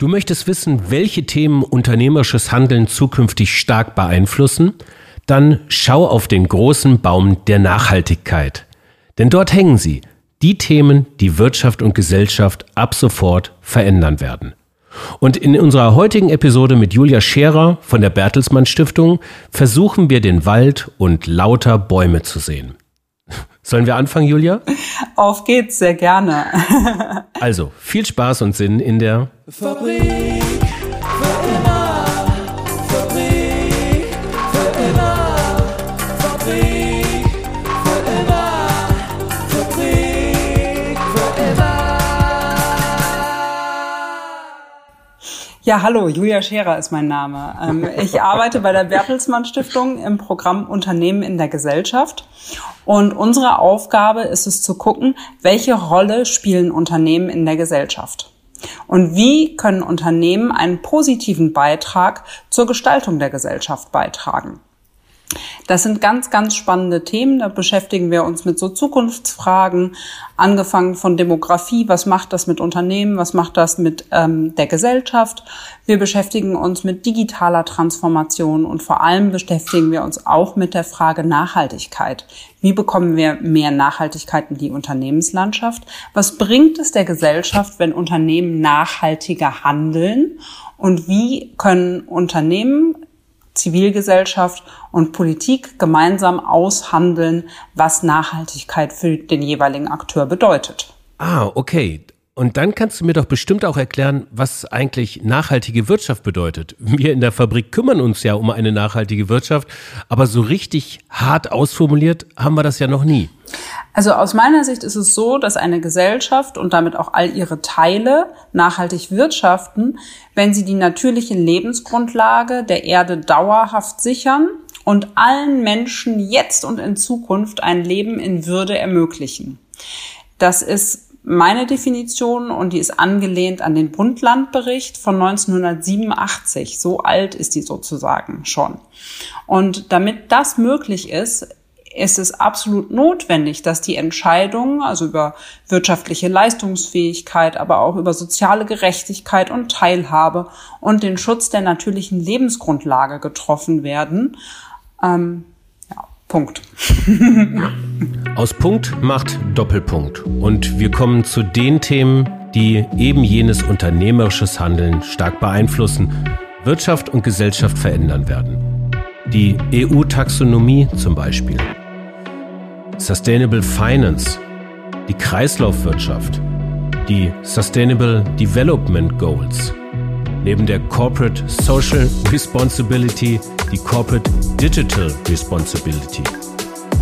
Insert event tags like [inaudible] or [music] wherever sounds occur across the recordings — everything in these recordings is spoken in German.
Du möchtest wissen, welche Themen unternehmerisches Handeln zukünftig stark beeinflussen? Dann schau auf den großen Baum der Nachhaltigkeit. Denn dort hängen sie, die Themen, die Wirtschaft und Gesellschaft ab sofort verändern werden. Und in unserer heutigen Episode mit Julia Scherer von der Bertelsmann Stiftung versuchen wir den Wald und lauter Bäume zu sehen. Sollen wir anfangen, Julia? Auf geht's, sehr gerne. [laughs] also, viel Spaß und Sinn in der Fabrik. Ja, hallo, Julia Scherer ist mein Name. Ähm, ich arbeite bei der Bertelsmann Stiftung im Programm Unternehmen in der Gesellschaft. Und unsere Aufgabe ist es zu gucken, welche Rolle spielen Unternehmen in der Gesellschaft? Und wie können Unternehmen einen positiven Beitrag zur Gestaltung der Gesellschaft beitragen? Das sind ganz, ganz spannende Themen. Da beschäftigen wir uns mit so Zukunftsfragen, angefangen von Demografie. Was macht das mit Unternehmen? Was macht das mit ähm, der Gesellschaft? Wir beschäftigen uns mit digitaler Transformation und vor allem beschäftigen wir uns auch mit der Frage Nachhaltigkeit. Wie bekommen wir mehr Nachhaltigkeit in die Unternehmenslandschaft? Was bringt es der Gesellschaft, wenn Unternehmen nachhaltiger handeln? Und wie können Unternehmen Zivilgesellschaft und Politik gemeinsam aushandeln, was Nachhaltigkeit für den jeweiligen Akteur bedeutet. Ah, okay. Und dann kannst du mir doch bestimmt auch erklären, was eigentlich nachhaltige Wirtschaft bedeutet. Wir in der Fabrik kümmern uns ja um eine nachhaltige Wirtschaft, aber so richtig hart ausformuliert haben wir das ja noch nie. Also aus meiner Sicht ist es so, dass eine Gesellschaft und damit auch all ihre Teile nachhaltig wirtschaften, wenn sie die natürliche Lebensgrundlage der Erde dauerhaft sichern und allen Menschen jetzt und in Zukunft ein Leben in Würde ermöglichen. Das ist meine Definition und die ist angelehnt an den Bund-Land-Bericht von 1987. So alt ist die sozusagen schon. Und damit das möglich ist, ist es absolut notwendig, dass die Entscheidungen, also über wirtschaftliche Leistungsfähigkeit, aber auch über soziale Gerechtigkeit und Teilhabe und den Schutz der natürlichen Lebensgrundlage getroffen werden. Ähm, Punkt. [laughs] Aus Punkt macht Doppelpunkt. Und wir kommen zu den Themen, die eben jenes unternehmerisches Handeln stark beeinflussen, Wirtschaft und Gesellschaft verändern werden. Die EU-Taxonomie zum Beispiel. Sustainable Finance, die Kreislaufwirtschaft, die Sustainable Development Goals, neben der Corporate Social Responsibility die Corporate Digital Responsibility.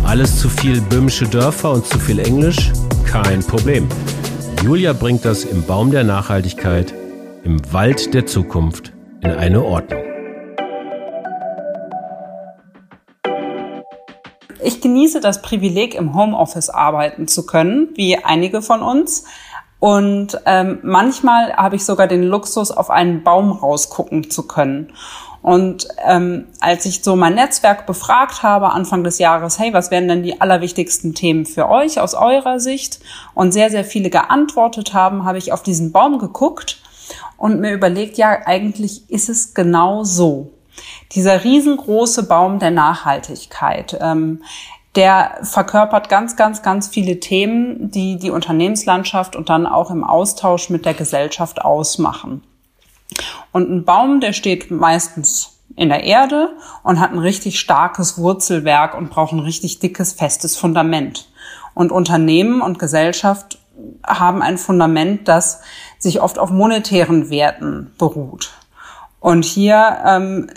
Alles zu viel böhmische Dörfer und zu viel Englisch? Kein Problem. Julia bringt das im Baum der Nachhaltigkeit, im Wald der Zukunft in eine Ordnung. Ich genieße das Privileg, im Homeoffice arbeiten zu können, wie einige von uns. Und ähm, manchmal habe ich sogar den Luxus, auf einen Baum rausgucken zu können. Und ähm, als ich so mein Netzwerk befragt habe Anfang des Jahres, hey, was wären denn die allerwichtigsten Themen für euch aus eurer Sicht? Und sehr, sehr viele geantwortet haben, habe ich auf diesen Baum geguckt und mir überlegt, ja, eigentlich ist es genau so. Dieser riesengroße Baum der Nachhaltigkeit, ähm, der verkörpert ganz, ganz, ganz viele Themen, die die Unternehmenslandschaft und dann auch im Austausch mit der Gesellschaft ausmachen. Und ein Baum, der steht meistens in der Erde und hat ein richtig starkes Wurzelwerk und braucht ein richtig dickes, festes Fundament. Und Unternehmen und Gesellschaft haben ein Fundament, das sich oft auf monetären Werten beruht. Und hier ähm,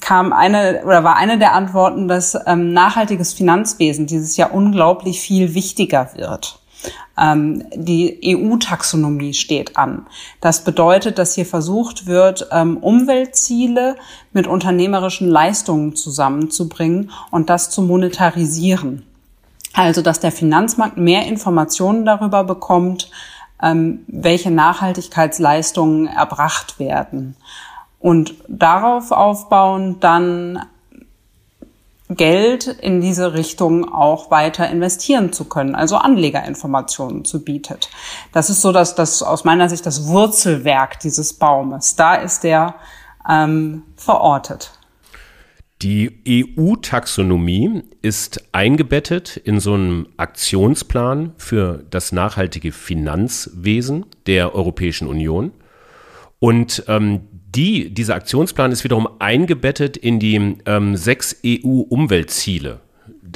kam eine oder war eine der Antworten, dass ähm, nachhaltiges Finanzwesen dieses Jahr unglaublich viel wichtiger wird. Ähm, die EU-Taxonomie steht an. Das bedeutet, dass hier versucht wird, ähm, Umweltziele mit unternehmerischen Leistungen zusammenzubringen und das zu monetarisieren. Also, dass der Finanzmarkt mehr Informationen darüber bekommt, ähm, welche Nachhaltigkeitsleistungen erbracht werden. Und darauf aufbauen dann Geld in diese Richtung auch weiter investieren zu können, also Anlegerinformationen zu bietet. Das ist so, dass das aus meiner Sicht das Wurzelwerk dieses Baumes. Da ist der ähm, verortet. Die EU-Taxonomie ist eingebettet in so einem Aktionsplan für das nachhaltige Finanzwesen der Europäischen Union. Und ähm, die, dieser Aktionsplan ist wiederum eingebettet in die ähm, sechs EU-Umweltziele,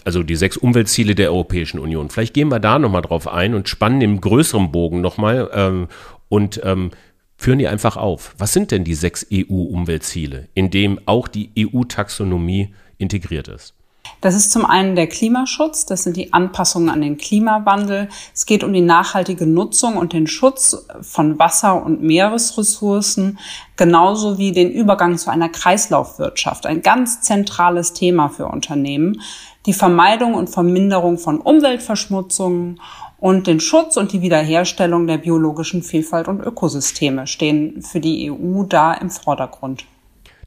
also die sechs Umweltziele der Europäischen Union. Vielleicht gehen wir da nochmal drauf ein und spannen im größeren Bogen nochmal ähm, und ähm, führen die einfach auf. Was sind denn die sechs EU-Umweltziele, in dem auch die EU-Taxonomie integriert ist? Das ist zum einen der Klimaschutz, das sind die Anpassungen an den Klimawandel. Es geht um die nachhaltige Nutzung und den Schutz von Wasser- und Meeresressourcen, genauso wie den Übergang zu einer Kreislaufwirtschaft. Ein ganz zentrales Thema für Unternehmen. Die Vermeidung und Verminderung von Umweltverschmutzungen und den Schutz und die Wiederherstellung der biologischen Vielfalt und Ökosysteme stehen für die EU da im Vordergrund.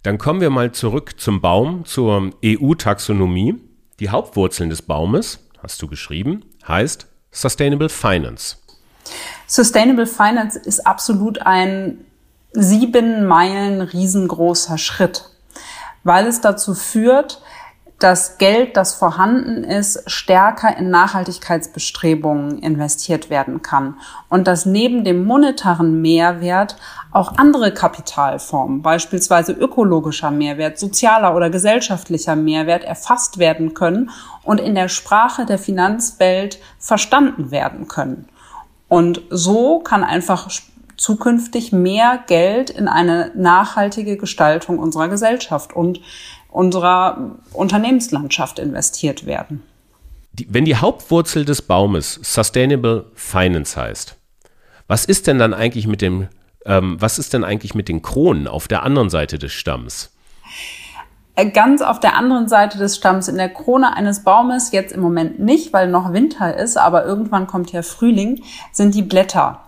Dann kommen wir mal zurück zum Baum, zur EU-Taxonomie. Die Hauptwurzeln des Baumes, hast du geschrieben, heißt Sustainable Finance. Sustainable Finance ist absolut ein sieben Meilen riesengroßer Schritt, weil es dazu führt, dass Geld, das vorhanden ist, stärker in Nachhaltigkeitsbestrebungen investiert werden kann und dass neben dem monetaren Mehrwert auch andere Kapitalformen, beispielsweise ökologischer Mehrwert, sozialer oder gesellschaftlicher Mehrwert erfasst werden können und in der Sprache der Finanzwelt verstanden werden können. Und so kann einfach zukünftig mehr Geld in eine nachhaltige Gestaltung unserer Gesellschaft und unserer Unternehmenslandschaft investiert werden. Die, wenn die Hauptwurzel des Baumes Sustainable Finance heißt, was ist denn dann eigentlich mit dem, ähm, was ist denn eigentlich mit den Kronen auf der anderen Seite des Stamms? Äh, ganz auf der anderen Seite des Stamms, in der Krone eines Baumes, jetzt im Moment nicht, weil noch Winter ist, aber irgendwann kommt ja Frühling, sind die Blätter.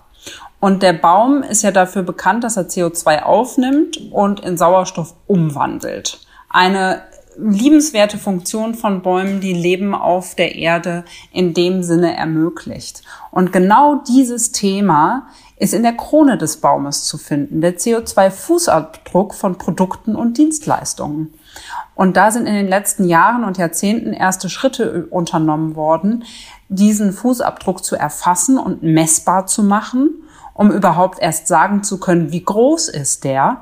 Und der Baum ist ja dafür bekannt, dass er CO2 aufnimmt und in Sauerstoff umwandelt eine liebenswerte Funktion von Bäumen, die Leben auf der Erde in dem Sinne ermöglicht. Und genau dieses Thema ist in der Krone des Baumes zu finden, der CO2-Fußabdruck von Produkten und Dienstleistungen. Und da sind in den letzten Jahren und Jahrzehnten erste Schritte unternommen worden, diesen Fußabdruck zu erfassen und messbar zu machen um überhaupt erst sagen zu können, wie groß ist der.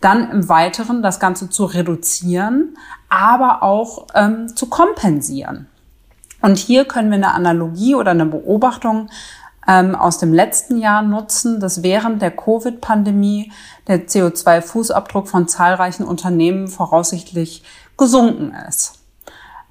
Dann im Weiteren das Ganze zu reduzieren, aber auch ähm, zu kompensieren. Und hier können wir eine Analogie oder eine Beobachtung ähm, aus dem letzten Jahr nutzen, dass während der Covid-Pandemie der CO2-Fußabdruck von zahlreichen Unternehmen voraussichtlich gesunken ist.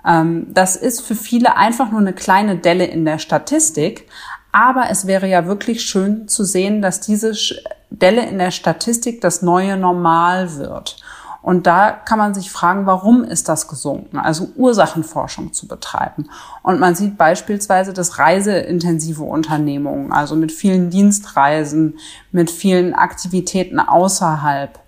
Ähm, das ist für viele einfach nur eine kleine Delle in der Statistik, aber es wäre ja wirklich schön zu sehen, dass diese Stelle in der Statistik das neue Normal wird. Und da kann man sich fragen, warum ist das gesunken? Also Ursachenforschung zu betreiben. Und man sieht beispielsweise, dass reiseintensive Unternehmungen, also mit vielen Dienstreisen, mit vielen Aktivitäten außerhalb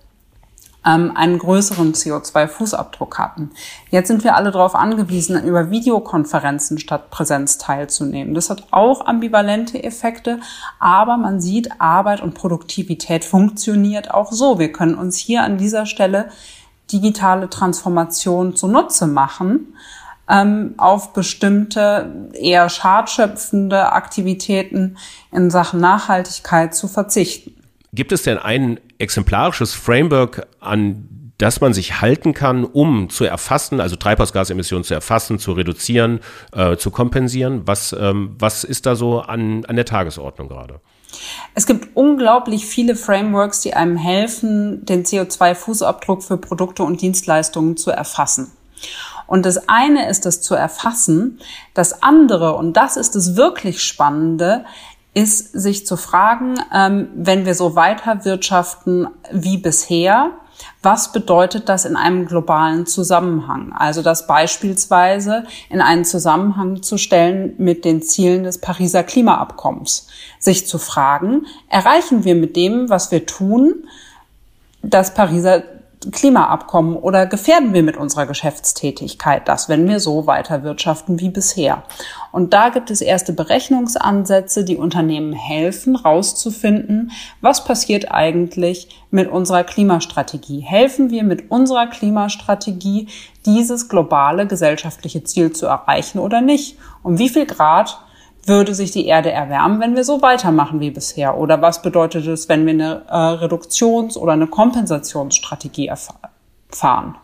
ähm, einen größeren CO2-Fußabdruck hatten. Jetzt sind wir alle darauf angewiesen, über Videokonferenzen statt Präsenz teilzunehmen. Das hat auch ambivalente Effekte, aber man sieht, Arbeit und Produktivität funktioniert auch so. Wir können uns hier an dieser Stelle digitale Transformation zunutze machen, ähm, auf bestimmte eher schadschöpfende Aktivitäten in Sachen Nachhaltigkeit zu verzichten. Gibt es denn ein exemplarisches Framework, an das man sich halten kann, um zu erfassen, also Treibhausgasemissionen zu erfassen, zu reduzieren, äh, zu kompensieren? Was, ähm, was ist da so an, an der Tagesordnung gerade? Es gibt unglaublich viele Frameworks, die einem helfen, den CO2-Fußabdruck für Produkte und Dienstleistungen zu erfassen. Und das eine ist es zu erfassen. Das andere, und das ist das wirklich Spannende, ist sich zu fragen, ähm, wenn wir so weiter wirtschaften wie bisher, was bedeutet das in einem globalen Zusammenhang? Also das beispielsweise in einen Zusammenhang zu stellen mit den Zielen des Pariser Klimaabkommens. Sich zu fragen, erreichen wir mit dem, was wir tun, das Pariser Klimaabkommen oder gefährden wir mit unserer Geschäftstätigkeit das, wenn wir so weiter wirtschaften wie bisher? Und da gibt es erste Berechnungsansätze, die Unternehmen helfen, rauszufinden, was passiert eigentlich mit unserer Klimastrategie. Helfen wir mit unserer Klimastrategie, dieses globale gesellschaftliche Ziel zu erreichen oder nicht? Um wie viel Grad würde sich die Erde erwärmen, wenn wir so weitermachen wie bisher? Oder was bedeutet es, wenn wir eine äh, Reduktions- oder eine Kompensationsstrategie erfahren?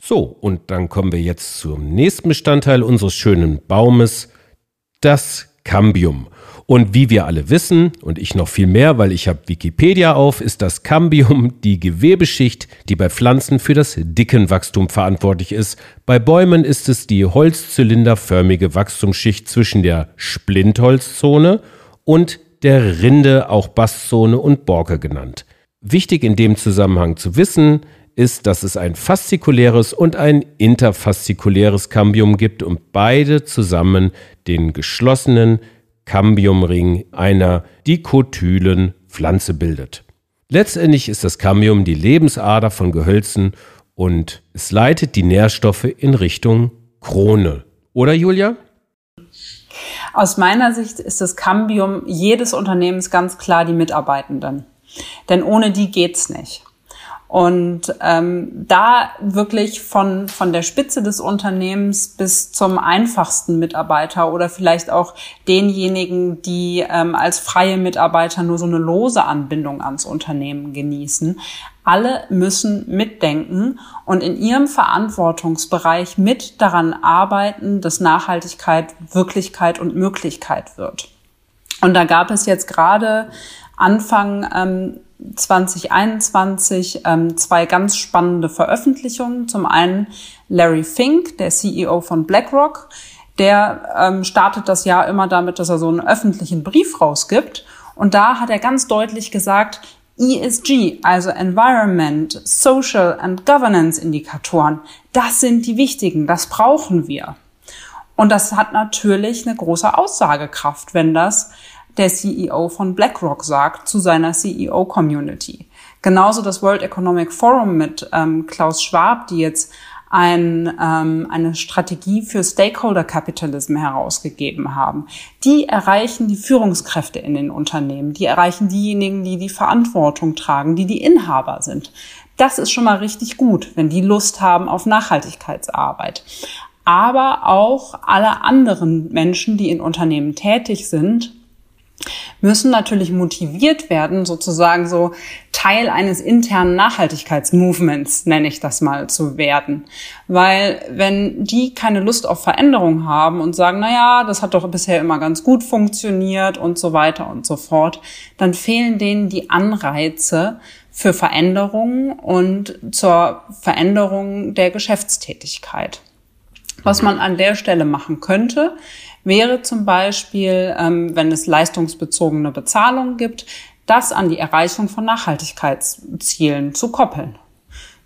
So, und dann kommen wir jetzt zum nächsten Bestandteil unseres schönen Baumes, das Cambium. Und wie wir alle wissen, und ich noch viel mehr, weil ich habe Wikipedia auf, ist das Cambium die Gewebeschicht, die bei Pflanzen für das Dickenwachstum verantwortlich ist. Bei Bäumen ist es die holzzylinderförmige Wachstumsschicht zwischen der Splintholzzone und der Rinde, auch Basszone und Borke genannt. Wichtig in dem Zusammenhang zu wissen, ist, dass es ein faszikuläres und ein interfaszikuläres Cambium gibt und beide zusammen den geschlossenen Cambiumring einer dikotylen Pflanze bildet. Letztendlich ist das Cambium die Lebensader von Gehölzen und es leitet die Nährstoffe in Richtung Krone. Oder Julia? Aus meiner Sicht ist das Cambium jedes Unternehmens ganz klar die Mitarbeitenden. Denn ohne die geht's nicht. Und ähm, da wirklich von, von der Spitze des Unternehmens bis zum einfachsten Mitarbeiter oder vielleicht auch denjenigen, die ähm, als freie Mitarbeiter nur so eine lose Anbindung ans Unternehmen genießen, alle müssen mitdenken und in ihrem Verantwortungsbereich mit daran arbeiten, dass Nachhaltigkeit Wirklichkeit und Möglichkeit wird. Und da gab es jetzt gerade Anfang ähm, 2021 ähm, zwei ganz spannende Veröffentlichungen. Zum einen Larry Fink, der CEO von BlackRock, der ähm, startet das Jahr immer damit, dass er so einen öffentlichen Brief rausgibt. Und da hat er ganz deutlich gesagt, ESG, also Environment, Social and Governance Indikatoren, das sind die wichtigen, das brauchen wir. Und das hat natürlich eine große Aussagekraft, wenn das der CEO von BlackRock sagt zu seiner CEO-Community. Genauso das World Economic Forum mit ähm, Klaus Schwab, die jetzt ein, ähm, eine Strategie für Stakeholder Capitalism herausgegeben haben. Die erreichen die Führungskräfte in den Unternehmen, die erreichen diejenigen, die die Verantwortung tragen, die die Inhaber sind. Das ist schon mal richtig gut, wenn die Lust haben auf Nachhaltigkeitsarbeit. Aber auch alle anderen Menschen, die in Unternehmen tätig sind, müssen natürlich motiviert werden, sozusagen so Teil eines internen Nachhaltigkeitsmovements, nenne ich das mal, zu werden. Weil wenn die keine Lust auf Veränderung haben und sagen, na ja, das hat doch bisher immer ganz gut funktioniert und so weiter und so fort, dann fehlen denen die Anreize für Veränderungen und zur Veränderung der Geschäftstätigkeit. Was man an der Stelle machen könnte, wäre zum Beispiel, ähm, wenn es leistungsbezogene Bezahlung gibt, das an die Erreichung von Nachhaltigkeitszielen zu koppeln.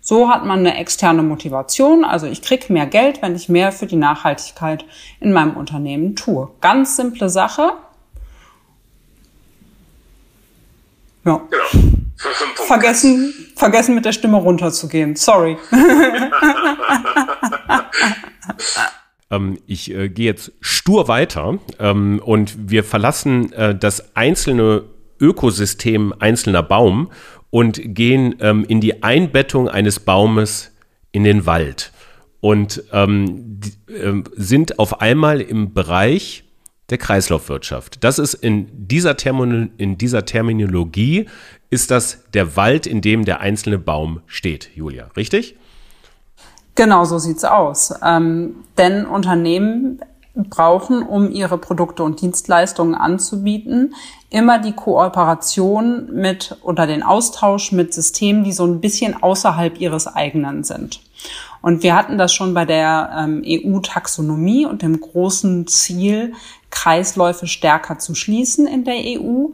So hat man eine externe Motivation, also ich krieg mehr Geld, wenn ich mehr für die Nachhaltigkeit in meinem Unternehmen tue. Ganz simple Sache. Ja. Genau. Vergessen, vergessen mit der Stimme runterzugehen. Sorry. [laughs] [laughs] Ähm, ich äh, gehe jetzt stur weiter ähm, und wir verlassen äh, das einzelne Ökosystem einzelner Baum und gehen ähm, in die Einbettung eines Baumes in den Wald und ähm, die, äh, sind auf einmal im Bereich der Kreislaufwirtschaft. Das ist in dieser, Termin in dieser Terminologie ist das der Wald, in dem der einzelne Baum steht, Julia, richtig? Genau, so sieht's aus. Ähm, denn Unternehmen brauchen, um ihre Produkte und Dienstleistungen anzubieten, immer die Kooperation mit oder den Austausch mit Systemen, die so ein bisschen außerhalb ihres eigenen sind. Und wir hatten das schon bei der ähm, EU-Taxonomie und dem großen Ziel, Kreisläufe stärker zu schließen in der EU.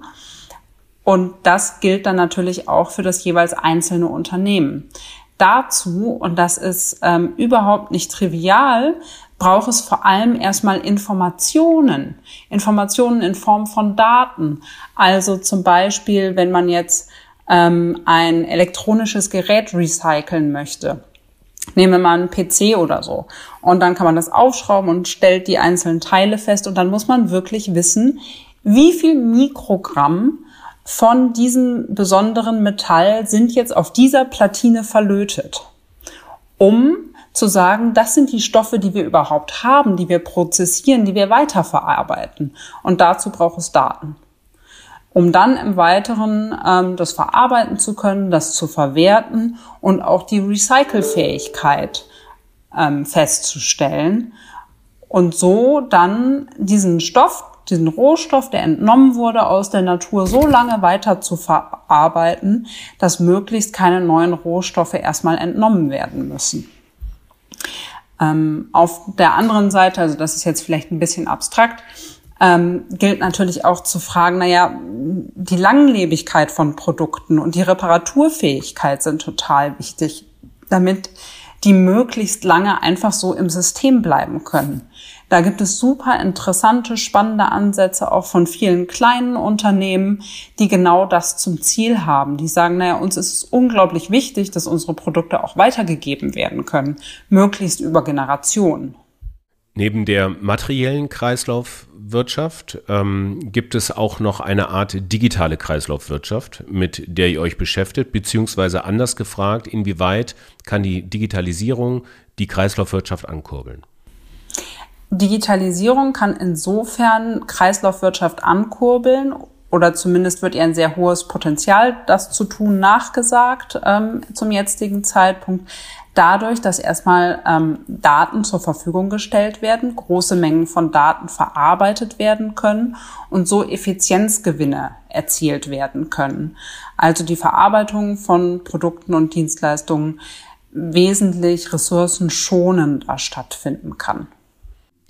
Und das gilt dann natürlich auch für das jeweils einzelne Unternehmen dazu, und das ist ähm, überhaupt nicht trivial, braucht es vor allem erstmal Informationen. Informationen in Form von Daten. Also zum Beispiel, wenn man jetzt ähm, ein elektronisches Gerät recyceln möchte, nehmen wir mal einen PC oder so. Und dann kann man das aufschrauben und stellt die einzelnen Teile fest. Und dann muss man wirklich wissen, wie viel Mikrogramm von diesem besonderen Metall sind jetzt auf dieser Platine verlötet, um zu sagen, das sind die Stoffe, die wir überhaupt haben, die wir prozessieren, die wir weiterverarbeiten. Und dazu braucht es Daten um dann im Weiteren ähm, das verarbeiten zu können, das zu verwerten und auch die Recycelfähigkeit ähm, festzustellen und so dann diesen Stoff, diesen Rohstoff, der entnommen wurde aus der Natur, so lange weiter zu verarbeiten, dass möglichst keine neuen Rohstoffe erstmal entnommen werden müssen. Ähm, auf der anderen Seite, also das ist jetzt vielleicht ein bisschen abstrakt, ähm, gilt natürlich auch zu fragen, naja, die Langlebigkeit von Produkten und die Reparaturfähigkeit sind total wichtig, damit die möglichst lange einfach so im System bleiben können. Da gibt es super interessante, spannende Ansätze auch von vielen kleinen Unternehmen, die genau das zum Ziel haben. Die sagen, naja, uns ist es unglaublich wichtig, dass unsere Produkte auch weitergegeben werden können, möglichst über Generationen. Neben der materiellen Kreislaufwirtschaft ähm, gibt es auch noch eine Art digitale Kreislaufwirtschaft, mit der ihr euch beschäftigt, beziehungsweise anders gefragt, inwieweit kann die Digitalisierung die Kreislaufwirtschaft ankurbeln? Digitalisierung kann insofern Kreislaufwirtschaft ankurbeln oder zumindest wird ihr ein sehr hohes Potenzial, das zu tun, nachgesagt ähm, zum jetzigen Zeitpunkt, dadurch, dass erstmal ähm, Daten zur Verfügung gestellt werden, große Mengen von Daten verarbeitet werden können und so Effizienzgewinne erzielt werden können. Also die Verarbeitung von Produkten und Dienstleistungen wesentlich ressourcenschonender stattfinden kann.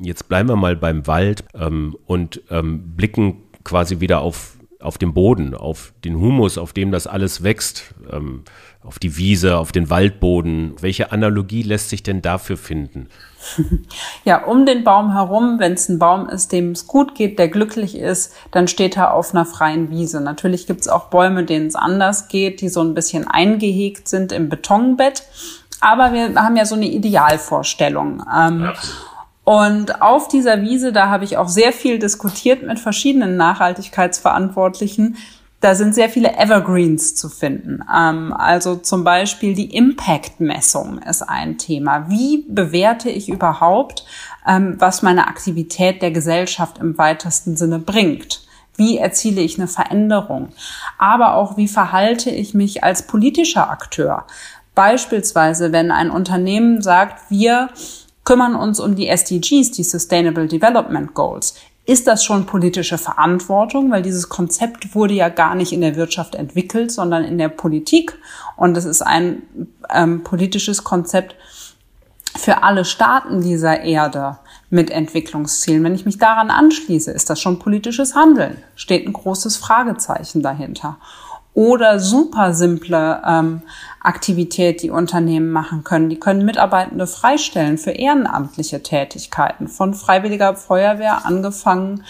Jetzt bleiben wir mal beim Wald ähm, und ähm, blicken quasi wieder auf, auf den Boden, auf den Humus, auf dem das alles wächst. Ähm, auf die Wiese, auf den Waldboden. Welche Analogie lässt sich denn dafür finden? [laughs] Ja, um den Baum herum, wenn es ein Baum ist, dem es gut geht, der glücklich ist, dann steht er auf einer freien Wiese. Natürlich gibt es auch Bäume, denen es anders geht, die so ein bisschen eingehegt sind im Betonbett. Aber wir haben ja so eine Idealvorstellung. Ähm, und auf dieser Wiese, da habe ich auch sehr viel diskutiert mit verschiedenen Nachhaltigkeitsverantwortlichen, da sind sehr viele Evergreens zu finden. Ähm, also zum Beispiel die Impact-Messung ist ein Thema. Wie bewerte ich überhaupt, ähm, was meine Aktivität der Gesellschaft im weitesten Sinne bringt? Wie erziele ich eine Veränderung? Aber auch, wie verhalte ich mich als politischer Akteur? Beispielsweise, wenn ein Unternehmen sagt, wir kümmern uns um die SDGs, die Sustainable Development Goals ist das schon politische Verantwortung, weil dieses Konzept wurde ja gar nicht in der Wirtschaft entwickelt, sondern in der Politik. Und es ist ein ähm, politisches Konzept für alle Staaten dieser Erde mit Entwicklungszielen. Wenn ich mich daran anschließe, ist das schon politisches Handeln. Steht ein großes Fragezeichen dahinter oder super simple ähm, Aktivität, die Unternehmen machen können. Die können Mitarbeitende freistellen für ehrenamtliche Tätigkeiten, von freiwilliger Feuerwehr angefangen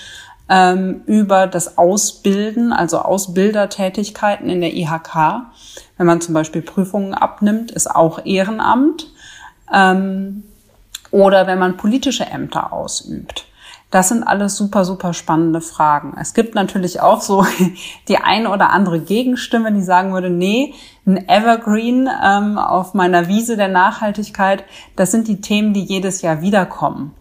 ähm, über das Ausbilden, also Ausbildertätigkeiten in der IHK. Wenn man zum Beispiel Prüfungen abnimmt, ist auch Ehrenamt. Ähm, oder wenn man politische Ämter ausübt. Das sind alles super, super spannende Fragen. Es gibt natürlich auch so [laughs] die eine oder andere Gegenstimme, die sagen würde, nee, ein Evergreen ähm, auf meiner Wiese der Nachhaltigkeit, das sind die Themen, die jedes Jahr wiederkommen.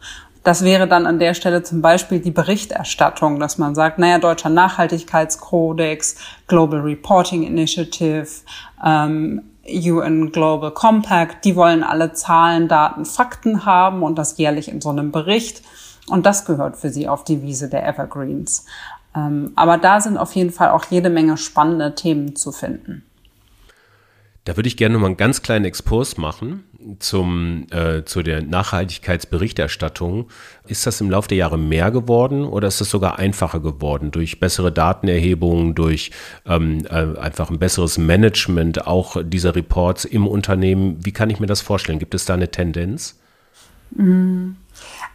Das wäre dann an der Stelle zum Beispiel die Berichterstattung, dass man sagt, naja, deutscher Nachhaltigkeitskodex, Global Reporting Initiative, ähm, UN Global Compact, die wollen alle Zahlen, Daten, Fakten haben und das jährlich in so einem Bericht. Und das gehört für sie auf die Wiese der Evergreens. Ähm, aber da sind auf jeden Fall auch jede Menge spannende Themen zu finden. Da würde ich gerne noch mal einen ganz kleinen Exkurs machen zum, äh, zu der Nachhaltigkeitsberichterstattung. Ist das im Laufe der Jahre mehr geworden oder ist es sogar einfacher geworden durch bessere Datenerhebungen, durch ähm, äh, einfach ein besseres Management auch dieser Reports im Unternehmen? Wie kann ich mir das vorstellen? Gibt es da eine Tendenz? Mm.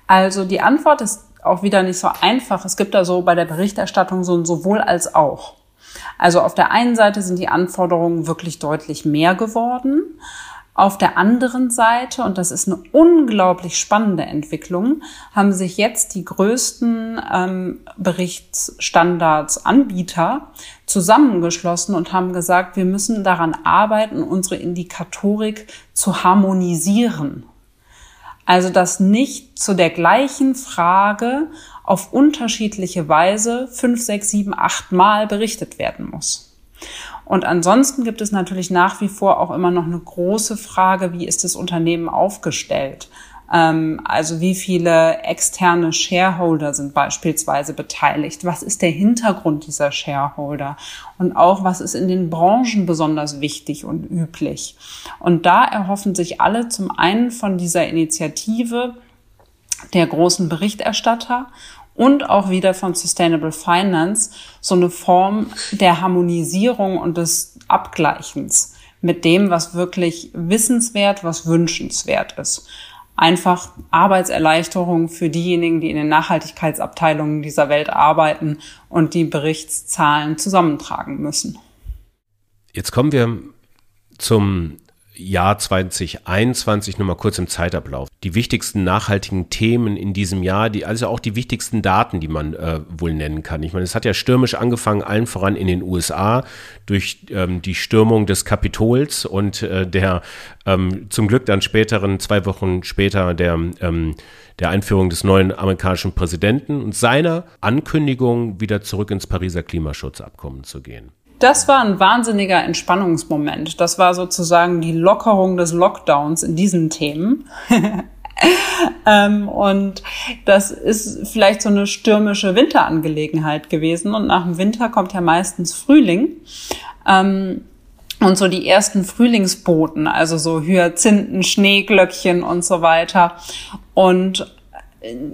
Also die Antwort ist auch wieder nicht so einfach. Es gibt da so bei der Berichterstattung so ein sowohl als auch. Also auf der einen Seite sind die Anforderungen wirklich deutlich mehr geworden. Auf der anderen Seite, und das ist eine unglaublich spannende Entwicklung, haben sich jetzt die größten ähm, Berichtsstandards-Anbieter zusammengeschlossen und haben gesagt, wir müssen daran arbeiten, unsere Indikatorik zu harmonisieren. Also dass nicht zu der gleichen Frage auf unterschiedliche Weise fünf, sechs, sieben, acht Mal berichtet werden muss. Und ansonsten gibt es natürlich nach wie vor auch immer noch eine große Frage, wie ist das Unternehmen aufgestellt? Ähm, also wie viele externe Shareholder sind beispielsweise beteiligt? Was ist der Hintergrund dieser Shareholder? Und auch, was ist in den Branchen besonders wichtig und üblich? Und da erhoffen sich alle zum einen von dieser Initiative der großen Berichterstatter und auch wieder von Sustainable Finance so eine Form der Harmonisierung und des Abgleichens mit dem, was wirklich wissenswert, was wünschenswert ist. Einfach Arbeitserleichterung für diejenigen, die in den Nachhaltigkeitsabteilungen dieser Welt arbeiten und die Berichtszahlen zusammentragen müssen. Jetzt kommen wir zum Jahr 2021 nochmal kurz im Zeitablauf. Die wichtigsten nachhaltigen Themen in diesem Jahr, die, also auch die wichtigsten Daten, die man äh, wohl nennen kann. Ich meine, es hat ja stürmisch angefangen, allen voran in den USA, durch ähm, die Stürmung des Kapitols und äh, der ähm, zum Glück dann späteren, zwei Wochen später, der ähm, der Einführung des neuen amerikanischen Präsidenten und seiner Ankündigung, wieder zurück ins Pariser Klimaschutzabkommen zu gehen. Das war ein wahnsinniger Entspannungsmoment. Das war sozusagen die Lockerung des Lockdowns in diesen Themen. [laughs] ähm, und das ist vielleicht so eine stürmische Winterangelegenheit gewesen. Und nach dem Winter kommt ja meistens Frühling. Ähm, und so die ersten Frühlingsboten, also so Hyazinthen, Schneeglöckchen und so weiter. Und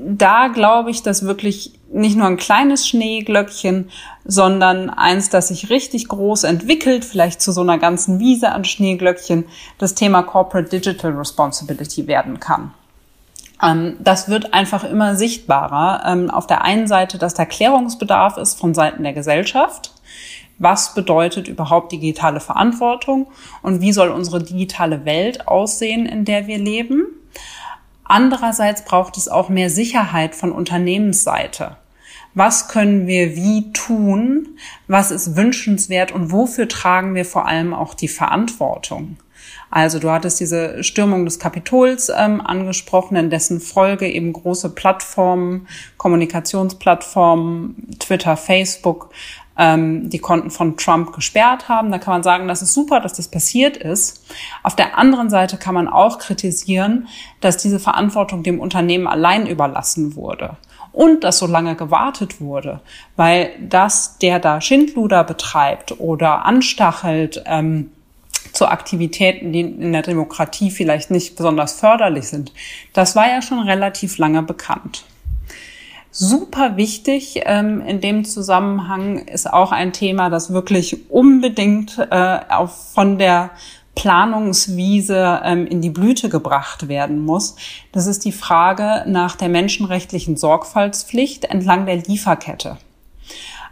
da glaube ich, dass wirklich nicht nur ein kleines Schneeglöckchen, sondern eins, das sich richtig groß entwickelt, vielleicht zu so einer ganzen Wiese an Schneeglöckchen, das Thema Corporate Digital Responsibility werden kann. Ähm, das wird einfach immer sichtbarer. Ähm, auf der einen Seite, dass da Klärungsbedarf ist von Seiten der Gesellschaft. Was bedeutet überhaupt digitale Verantwortung und wie soll unsere digitale Welt aussehen, in der wir leben? Andererseits braucht es auch mehr Sicherheit von Unternehmensseite. Was können wir wie tun? Was ist wünschenswert und wofür tragen wir vor allem auch die Verantwortung? Also du hattest diese Stürmung des Kapitols ähm, angesprochen, in dessen Folge eben große Plattformen, Kommunikationsplattformen, Twitter, Facebook ähm, die Konten von Trump gesperrt haben. Da kann man sagen, das ist super, dass das passiert ist. Auf der anderen Seite kann man auch kritisieren, dass diese Verantwortung dem Unternehmen allein überlassen wurde und dass so lange gewartet wurde, weil das, der da Schindluder betreibt oder anstachelt, ähm, zu Aktivitäten, die in der Demokratie vielleicht nicht besonders förderlich sind, das war ja schon relativ lange bekannt. Super wichtig ähm, in dem Zusammenhang ist auch ein Thema, das wirklich unbedingt äh, auf, von der Planungswiese ähm, in die Blüte gebracht werden muss. Das ist die Frage nach der menschenrechtlichen Sorgfaltspflicht entlang der Lieferkette.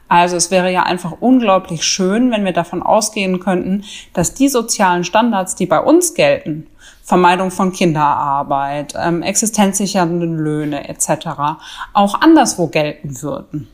Also es wäre ja einfach unglaublich schön, wenn wir davon ausgehen könnten, dass die sozialen Standards, die bei uns gelten, Vermeidung von Kinderarbeit, ähm, existenzsichernde Löhne etc. auch anderswo gelten würden.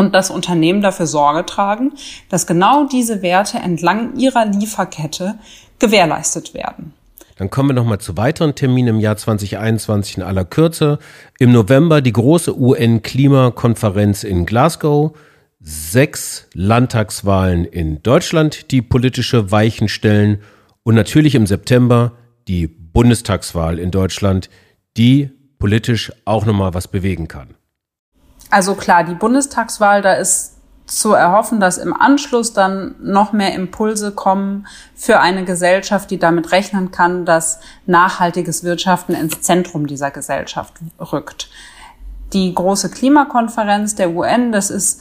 Und das Unternehmen dafür Sorge tragen, dass genau diese Werte entlang ihrer Lieferkette gewährleistet werden. Dann kommen wir nochmal zu weiteren Terminen im Jahr 2021 in aller Kürze. Im November die große UN-Klimakonferenz in Glasgow. Sechs Landtagswahlen in Deutschland, die politische Weichen stellen. Und natürlich im September die Bundestagswahl in Deutschland, die politisch auch nochmal was bewegen kann. Also klar, die Bundestagswahl, da ist zu erhoffen, dass im Anschluss dann noch mehr Impulse kommen für eine Gesellschaft, die damit rechnen kann, dass nachhaltiges Wirtschaften ins Zentrum dieser Gesellschaft rückt. Die große Klimakonferenz der UN, das ist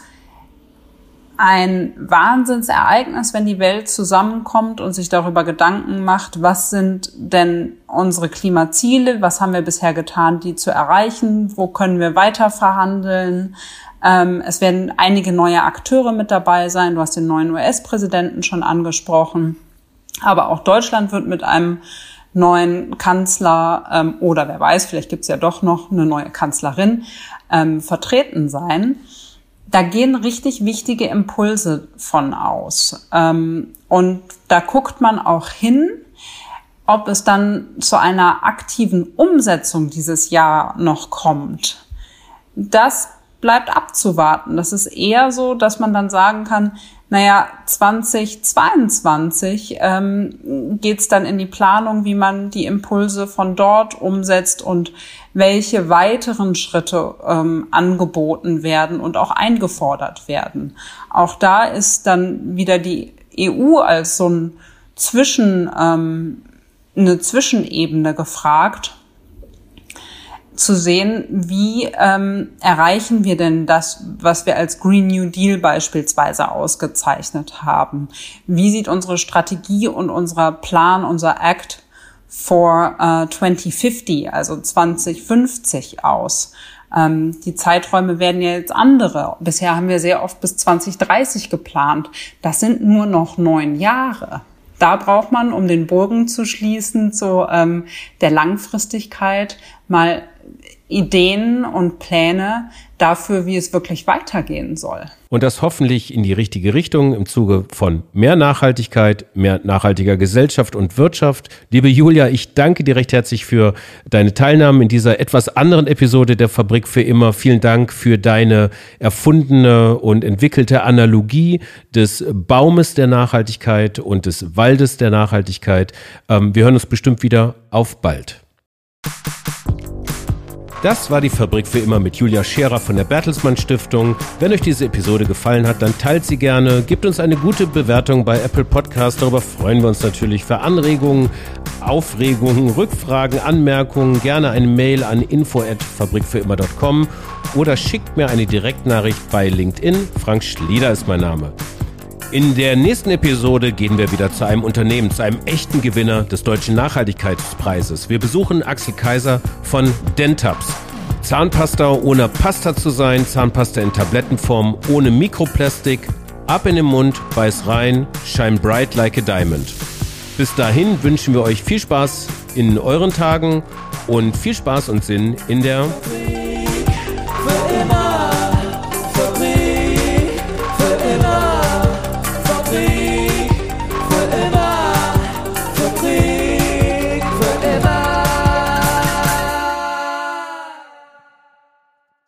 ein Wahnsinnsereignis, wenn die Welt zusammenkommt und sich darüber Gedanken macht, was sind denn unsere Klimaziele, was haben wir bisher getan, die zu erreichen, wo können wir weiter verhandeln, Ähm, es werden einige neue Akteure mit dabei sein. Du hast den neuen US-Präsidenten schon angesprochen. Aber auch Deutschland wird mit einem neuen Kanzler ähm, oder wer weiß, vielleicht gibt's ja doch noch eine neue Kanzlerin ähm, vertreten sein. Da gehen richtig wichtige Impulse von aus. Ähm, und da guckt man auch hin, ob es dann zu einer aktiven Umsetzung dieses Jahr noch kommt. Das bleibt abzuwarten. Das ist eher so, dass man dann sagen kann, naja, 2022 ähm, geht es dann in die Planung, wie man die Impulse von dort umsetzt und welche weiteren Schritte ähm, angeboten werden und auch eingefordert werden. Auch da ist dann wieder die EU als so ein Zwischen, ähm, eine Zwischenebene gefragt zu sehen, wie ähm, erreichen wir denn das, was wir als Green New Deal beispielsweise ausgezeichnet haben? Wie sieht unsere Strategie und unser Plan, unser Act for uh, 2050, also 2050 aus? Ähm, die Zeiträume werden ja jetzt andere. Bisher haben wir sehr oft bis 2030 geplant. Das sind nur noch neun Jahre da braucht man, um den Bogen zu schließen, zu ähm, der Langfristigkeit mal Ideen und Pläne dafür, wie es wirklich weitergehen soll. Und das hoffentlich in die richtige Richtung im Zuge von mehr Nachhaltigkeit, mehr nachhaltiger Gesellschaft und Wirtschaft. Liebe Julia, ich danke dir recht herzlich für deine Teilnahme in dieser etwas anderen Episode der Fabrik für immer. Vielen Dank für deine erfundene und entwickelte Analogie des Baumes der Nachhaltigkeit und des Waldes der Nachhaltigkeit. Ähm, wir hören uns bestimmt wieder. Auf bald. Das war die Fabrik für immer mit Julia Scherer von der Bertelsmann Stiftung. Wenn euch diese Episode gefallen hat, dann teilt sie gerne, gebt uns eine gute Bewertung bei Apple Podcast. Darüber freuen wir uns natürlich für Anregungen, Aufregungen, Rückfragen, Anmerkungen. Gerne eine Mail an info@fabrikfürimmer.com oder schickt mir eine Direktnachricht bei LinkedIn. Frank Schlieder ist mein Name. In der nächsten Episode gehen wir wieder zu einem Unternehmen, zu einem echten Gewinner des Deutschen Nachhaltigkeitspreises. Wir besuchen Axel Kaiser von Dentaps. Zahnpasta ohne Pasta zu sein, Zahnpasta in Tablettenform, ohne Mikroplastik, ab in den Mund, beiß rein, shine bright like a diamond. Bis dahin wünschen wir euch viel Spaß in euren Tagen und viel Spaß und Sinn in der